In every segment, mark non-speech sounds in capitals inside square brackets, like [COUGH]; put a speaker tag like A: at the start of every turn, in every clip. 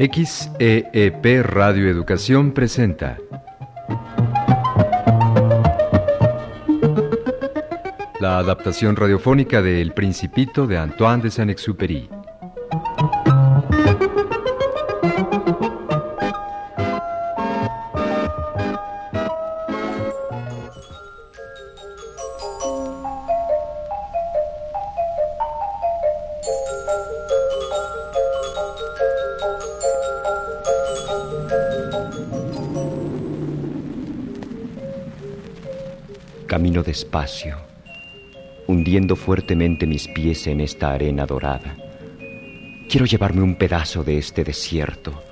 A: XEEP Radio Educación presenta la adaptación radiofónica de El Principito de Antoine de Saint-Exupéry.
B: Camino despacio, hundiendo fuertemente mis pies en esta arena dorada. Quiero llevarme un pedazo de este desierto.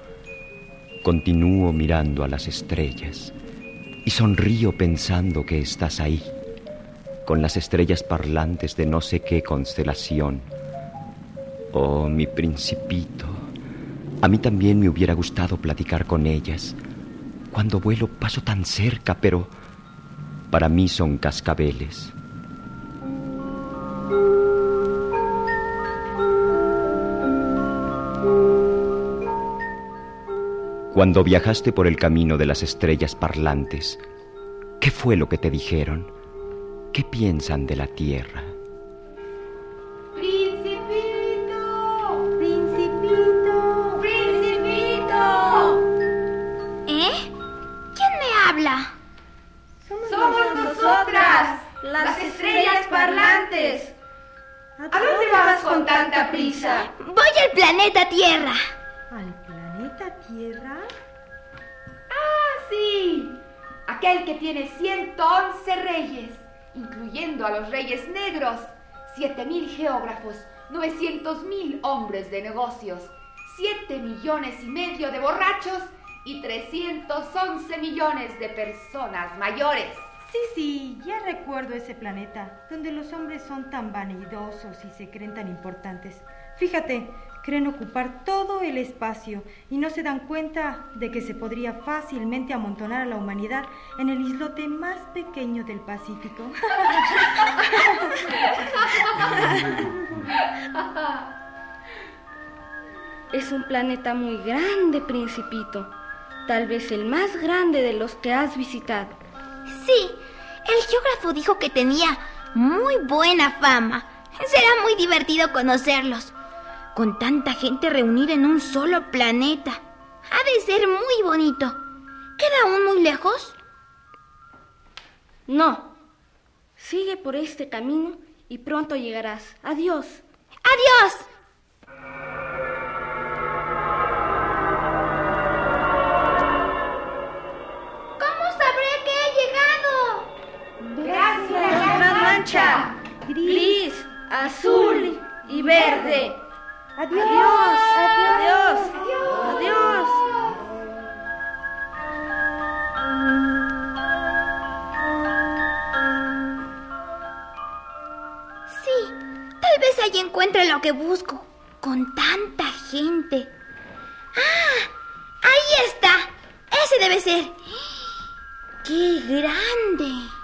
B: Continúo mirando a las estrellas y sonrío pensando que estás ahí, con las estrellas parlantes de no sé qué constelación. Oh, mi principito, a mí también me hubiera gustado platicar con ellas. Cuando vuelo paso tan cerca, pero para mí son cascabeles. Cuando viajaste por el camino de las estrellas parlantes, ¿qué fue lo que te dijeron? ¿Qué piensan de la Tierra?
C: ¿A dónde vas con tanta prisa?
D: Voy al planeta Tierra.
E: ¿Al planeta Tierra?
C: Ah, sí. Aquel que tiene 111 reyes, incluyendo a los reyes negros, 7000 geógrafos, 900.000 hombres de negocios, 7 millones y medio de borrachos y 311 millones de personas mayores.
E: Sí, sí, ya recuerdo ese planeta, donde los hombres son tan vanidosos y se creen tan importantes. Fíjate, creen ocupar todo el espacio y no se dan cuenta de que se podría fácilmente amontonar a la humanidad en el islote más pequeño del Pacífico.
F: Es un planeta muy grande, principito. Tal vez el más grande de los que has visitado.
D: Sí, el geógrafo dijo que tenía muy buena fama. Será muy divertido conocerlos. Con tanta gente reunida en un solo planeta. Ha de ser muy bonito. ¿Queda aún muy lejos?
F: No. Sigue por este camino y pronto llegarás. Adiós.
D: ¡Adiós!
F: Azul y verde.
E: Adiós.
F: Adiós. Adiós.
D: Sí, tal vez allí encuentre lo que busco. Con tanta gente. ¡Ah! Ahí está. Ese debe ser. ¡Qué grande!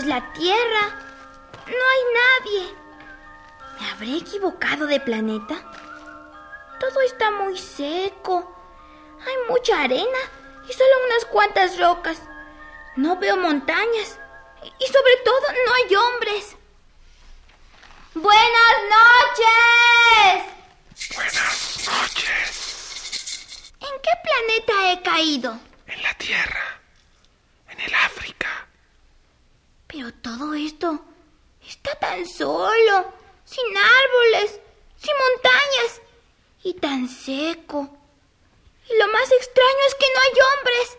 D: Es la Tierra. No hay nadie. ¿Me habré equivocado de planeta? Todo está muy seco. Hay mucha arena y solo unas cuantas rocas. No veo montañas. Y sobre todo no hay hombres. Buenas noches.
G: Buenas noches.
D: ¿En qué planeta he caído?
G: En la Tierra. En el África.
D: Pero todo esto está tan solo, sin árboles, sin montañas y tan seco. Y lo más extraño es que no hay hombres.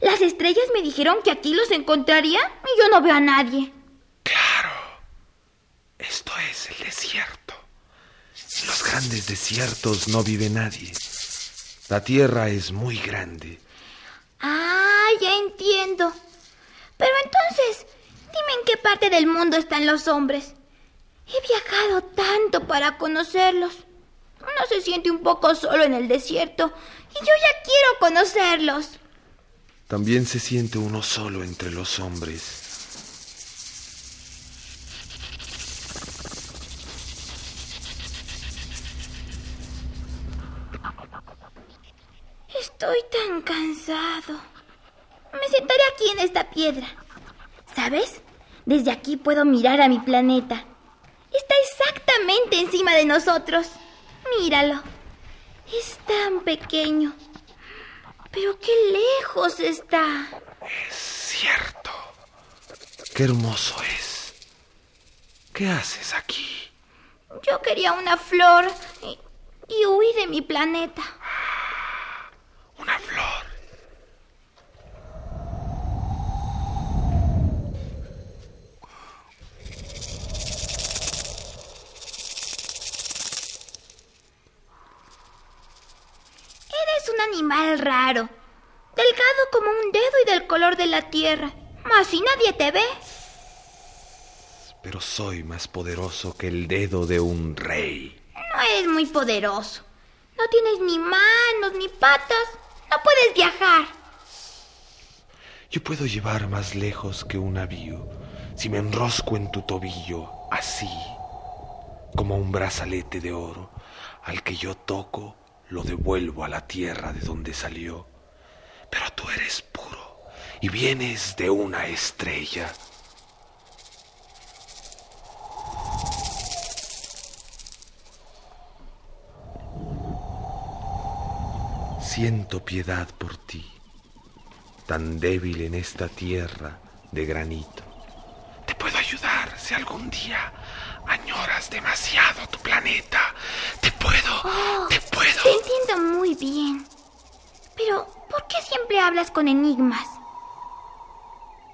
D: Las estrellas me dijeron que aquí los encontraría y yo no veo a nadie.
G: Claro. Esto es el desierto. En los grandes desiertos no vive nadie. La Tierra es muy grande.
D: Ah, ya entiendo. Pero entonces, dime en qué parte del mundo están los hombres. He viajado tanto para conocerlos. Uno se siente un poco solo en el desierto y yo ya quiero conocerlos.
G: También se siente uno solo entre los hombres.
D: Estoy tan cansado. Me sentaré aquí en esta piedra. ¿Sabes? Desde aquí puedo mirar a mi planeta. Está exactamente encima de nosotros. Míralo. Es tan pequeño. Pero qué lejos está.
G: Es cierto. Qué hermoso es. ¿Qué haces aquí?
D: Yo quería una flor y, y huí de mi planeta.
G: Una flor.
D: Eres un animal raro, delgado como un dedo y del color de la tierra. Mas si nadie te ve.
G: Pero soy más poderoso que el dedo de un rey.
D: No eres muy poderoso. No tienes ni manos ni patas. No puedes viajar.
G: Yo puedo llevar más lejos que un navío si me enrosco en tu tobillo así, como un brazalete de oro. Al que yo toco, lo devuelvo a la tierra de donde salió. Pero tú eres puro y vienes de una estrella. Siento piedad por ti, tan débil en esta tierra de granito. Te puedo ayudar si algún día añoras demasiado tu planeta. Te puedo,
D: Oh,
G: te.
D: Te entiendo muy bien. Pero, ¿por qué siempre hablas con enigmas?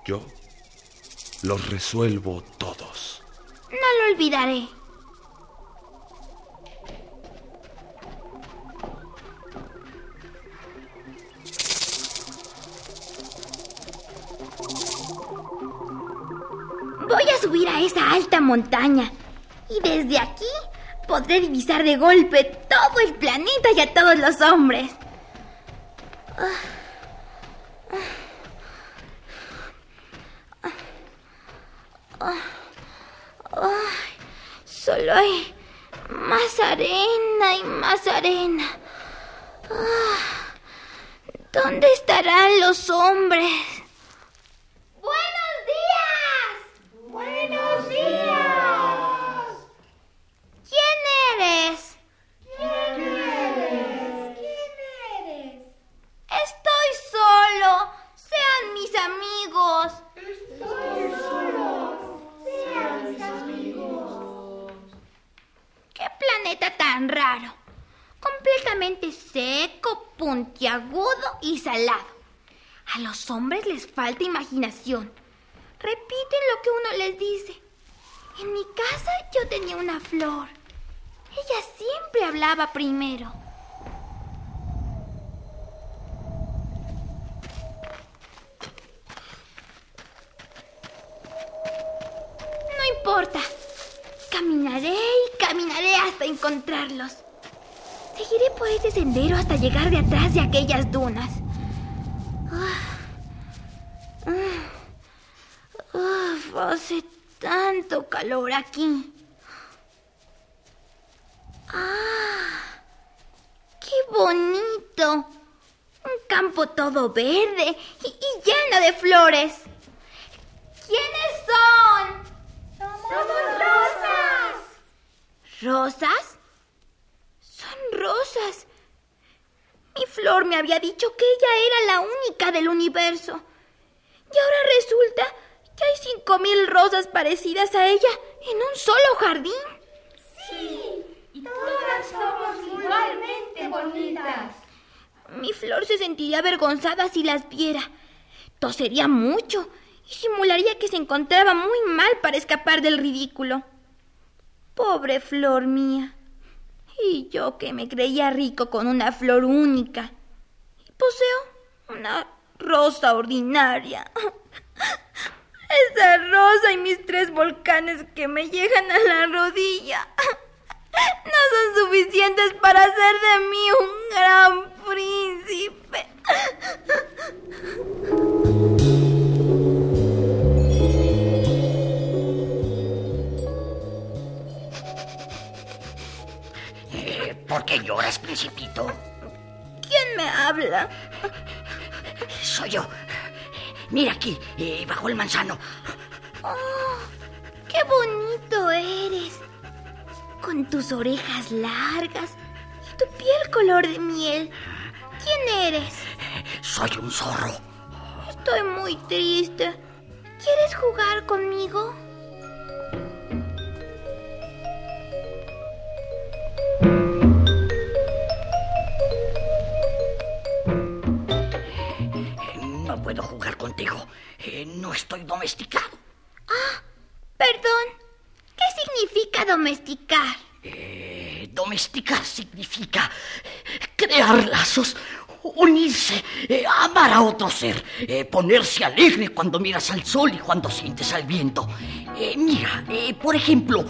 G: Yo los resuelvo todos.
D: No lo olvidaré. Voy a subir a esa alta montaña y desde aquí podré divisar de golpe todo el planeta y a todos los hombres. Solo hay más arena y más arena. Ah, ¿Dónde estarán los hombres? ¡Buenos días! ¡Buenos días! ¿Quién eres? ¿Quién eres? ¿Quién eres? Estoy solo. Sean mis amigos. Estoy solo. Sean mis amigos. ¿Qué planeta tan raro? Completamente seco, puntiagudo y salado. A hombres les falta imaginación. Repiten lo que uno les dice. En mi casa yo tenía una flor. Ella siempre hablaba primero. No importa. Caminaré y caminaré hasta encontrarlos. Seguiré por este sendero hasta llegar de atrás de aquellas dunas. Ah. Ah. Uf, hace tanto calor aquí. ¡Ah! ¡Qué bonito! Un campo todo verde y, y lleno de flores. ¿Quiénes son? Somos rosas. ¿Rosas? Son rosas. Mi flor me había dicho que ella era la única del universo. Y ahora resulta cinco mil rosas parecidas a ella en un solo jardín.
C: Y todas somos igualmente bonitas.
D: Mi flor se sentiría avergonzada si las viera. Tosería mucho y simularía que se encontraba muy mal para escapar del ridículo. Pobre flor mía. Y yo que me creía rico con una flor única. Y poseo una rosa ordinaria. [LAUGHS] Esa rosa y mis tres volcanes que me llegan a la rodilla. no son suficientes para hacer de mí un gran príncipe.
H: Eh, ¿Por qué lloras, principito?
D: ¿Quién me habla?
H: Soy yo. Mira aquí, eh, bajo el manzano.
D: Oh, qué bonito eres. Con tus orejas largas y tu piel color de miel. ¿Quién eres?
H: Soy un zorro.
D: Estoy muy triste. ¿Quieres jugar conmigo?
H: Puedo jugar contigo. Eh, no estoy domesticado.
D: Ah, perdón. ¿Qué significa domesticar?
H: Eh, domesticar significa crear lazos, unirse, eh, amar a otro ser, eh, ponerse alegre cuando miras al sol y cuando sientes al viento. Mira, por ejemplo,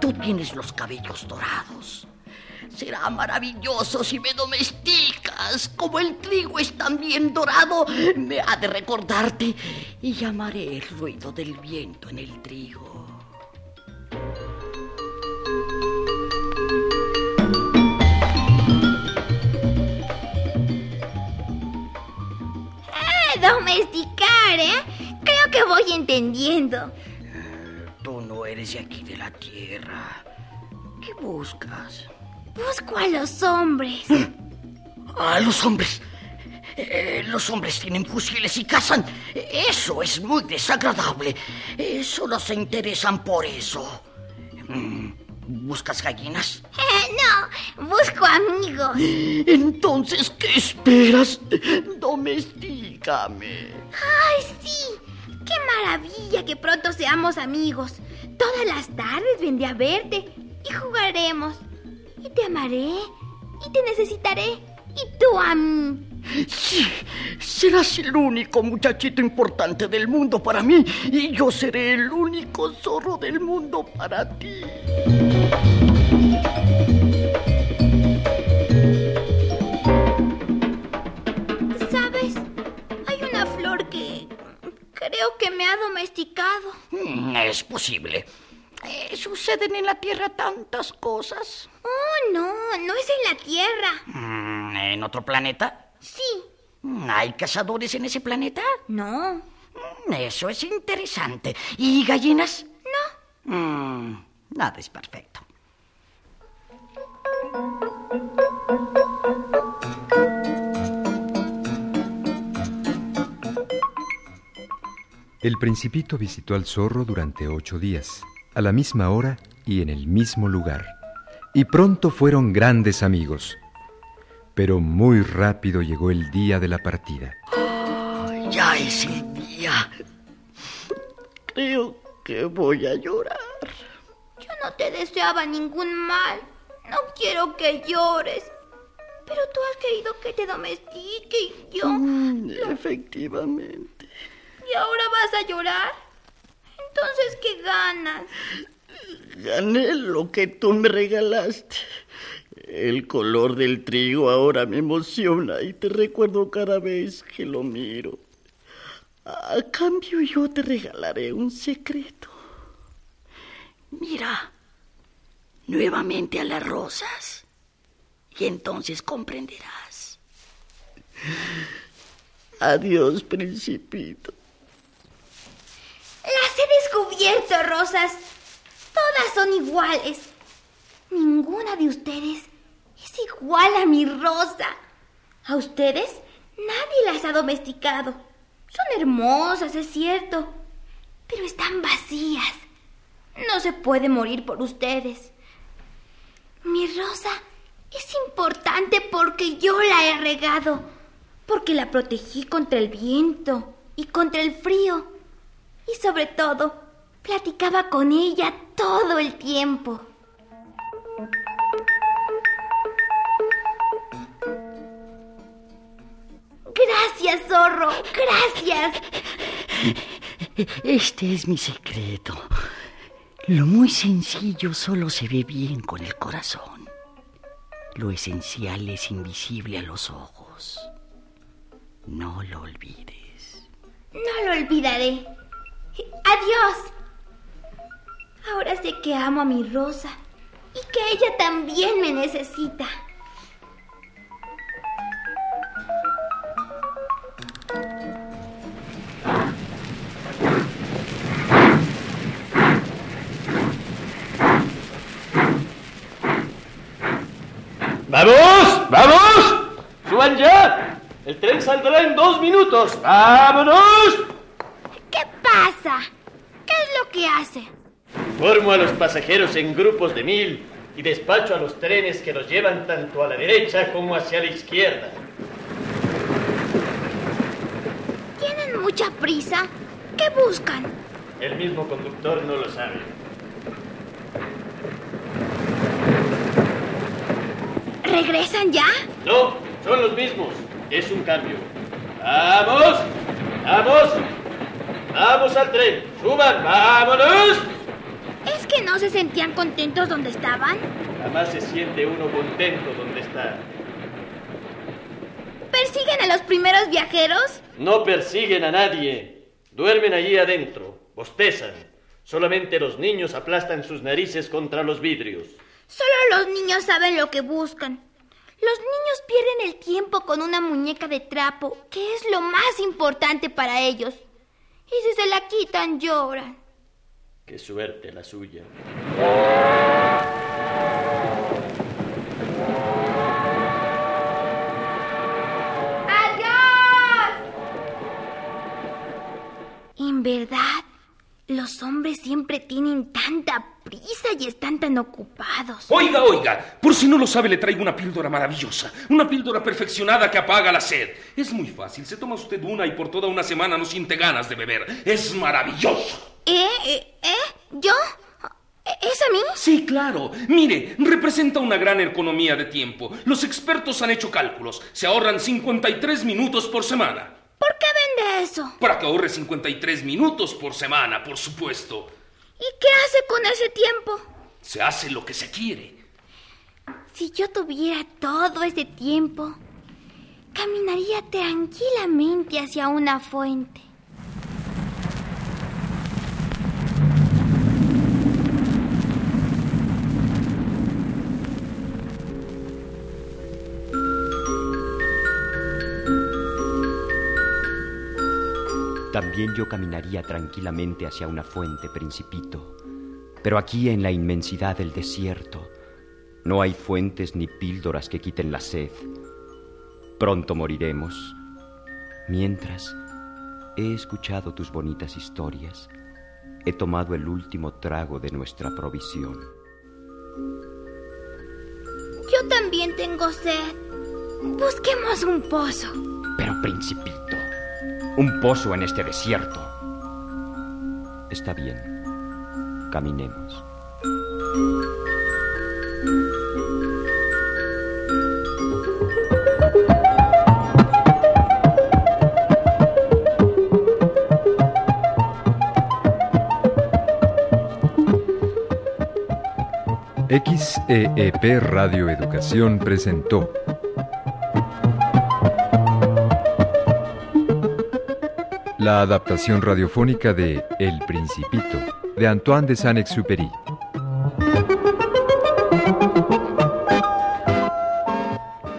H: tú tienes los cabellos dorados. Será maravilloso si me domesticas. Como el trigo es también dorado, me ha de recordarte y llamaré el ruido del viento en el trigo.
D: Eh, domesticar, ¿eh? Creo que voy entendiendo.
H: Tú no eres de aquí de la tierra. ¿Qué buscas?
D: Busco a los hombres.
H: A los hombres. Eh, los hombres tienen fusiles y cazan. Eso es muy desagradable. Eh, solo se interesan por eso. Mm, ¿Buscas gallinas?
D: Eh, no, busco amigos.
H: Entonces, ¿qué esperas? Domestícame.
D: ¡Ay, sí! ¡Qué maravilla que pronto seamos amigos! Todas las tardes vendré a verte y jugaremos. Y te amaré y te necesitaré. Y tú a mí.
H: Sí, serás el único muchachito importante del mundo para mí y yo seré el único zorro del mundo para ti.
D: ¿Sabes? Hay una flor que creo que me ha domesticado.
H: Mm, Es posible. Eh, suceden en la Tierra tantas cosas.
D: Oh, no, no es en la Tierra.
H: Mm, ¿En otro planeta?
D: Sí,
H: Mm, ¿Hay cazadores en ese planeta?
D: no,
H: Mm, Eso es interesante. ¿Y gallinas?
D: no.
H: Mm, nada es perfecto.
A: El principito visitó al zorro durante ocho días, a la misma hora y en el mismo lugar, y pronto fueron grandes amigos. Pero muy rápido llegó el día de la partida.
H: Ya es el día. Creo que voy a llorar.
D: Yo no te deseaba ningún mal. No quiero que llores. Pero tú has querido que te domestique y yo.
H: Mm, efectivamente.
D: ¿Y ahora vas a llorar? Entonces, ¿qué ganas?
H: Gané lo que tú me regalaste. El color del trigo ahora me emociona y te recuerdo cada vez que lo miro. A cambio yo te regalaré un secreto. Mira nuevamente a las rosas y entonces comprenderás. Adiós, principito.
D: Descubierto, Rosas. Todas son iguales. Ninguna de ustedes es igual a mi Rosa. A ustedes nadie las ha domesticado. Son hermosas, es cierto, pero están vacías. No se puede morir por ustedes. Mi Rosa es importante porque yo la he regado, porque la protegí contra el viento y contra el frío. Y sobre todo, platicaba con ella todo el tiempo. Gracias, zorro. Gracias.
H: Este es mi secreto. Lo muy sencillo solo se ve bien con el corazón. Lo esencial es invisible a los ojos. No lo olvides.
D: No lo olvidaré. Adiós. Ahora sé que amo a mi Rosa y que ella también me necesita.
I: ¡Vamos! ¡Vamos! ¡Suban ya! El tren saldrá en dos minutos. ¡Vámonos!
D: ¿Qué pasa? ¿Qué es lo que hace?
I: Formo a los pasajeros en grupos de mil y despacho a los trenes que los llevan tanto a la derecha como hacia la izquierda.
D: ¿Tienen mucha prisa? ¿Qué buscan?
I: El mismo conductor no lo sabe.
D: ¿Regresan ya?
I: No, son los mismos. Es un cambio. ¡Vamos! ¡Vamos! ¡Vamos al tren! ¡Suban! ¡Vámonos!
D: ¿Es que no se sentían contentos donde estaban?
I: Jamás se siente uno contento donde está.
D: ¿Persiguen a los primeros viajeros?
I: No persiguen a nadie. Duermen allí adentro. Bostezan. Solamente los niños aplastan sus narices contra los vidrios.
D: Solo los niños saben lo que buscan. Los niños pierden el tiempo con una muñeca de trapo, que es lo más importante para ellos. Y si se la quitan, lloran.
I: Qué suerte la suya.
C: ¡Adiós!
D: En verdad, los hombres siempre tienen tanta prisa y están tan ocupados.
J: Oiga, oiga, por si no lo sabe, le traigo una píldora maravillosa, una píldora perfeccionada que apaga la sed. Es muy fácil, se toma usted una y por toda una semana no siente ganas de beber. Es maravilloso.
D: ¿Eh? ¿Eh? ¿Eh? ¿Yo? ¿Es a mí?
J: Sí, claro. Mire, representa una gran economía de tiempo. Los expertos han hecho cálculos. Se ahorran 53 minutos por semana.
D: ¿Por qué vende eso?
J: Para que ahorre 53 minutos por semana, por supuesto.
D: ¿Y qué hace con ese tiempo?
J: Se hace lo que se quiere.
D: Si yo tuviera todo ese tiempo, caminaría tranquilamente hacia una fuente.
B: También yo caminaría tranquilamente hacia una fuente, principito. Pero aquí en la inmensidad del desierto no hay fuentes ni píldoras que quiten la sed. Pronto moriremos. Mientras, he escuchado tus bonitas historias. He tomado el último trago de nuestra provisión.
D: Yo también tengo sed. Busquemos un pozo.
B: Pero, principito, un pozo en este desierto. Está bien. Caminemos.
A: XEEP Radio Educación presentó la adaptación radiofónica de El Principito de Antoine de Saint-Exupéry.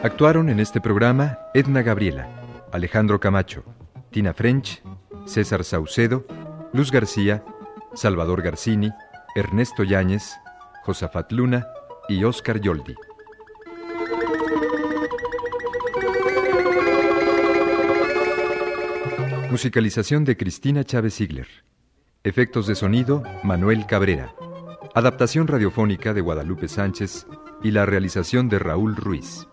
A: Actuaron en este programa Edna Gabriela, Alejandro Camacho, Tina French, César Saucedo, Luz García, Salvador Garcini, Ernesto Yáñez, Josafat Luna y Oscar Yoldi. Musicalización de Cristina Chávez Ziegler. Efectos de sonido, Manuel Cabrera. Adaptación radiofónica de Guadalupe Sánchez y la realización de Raúl Ruiz.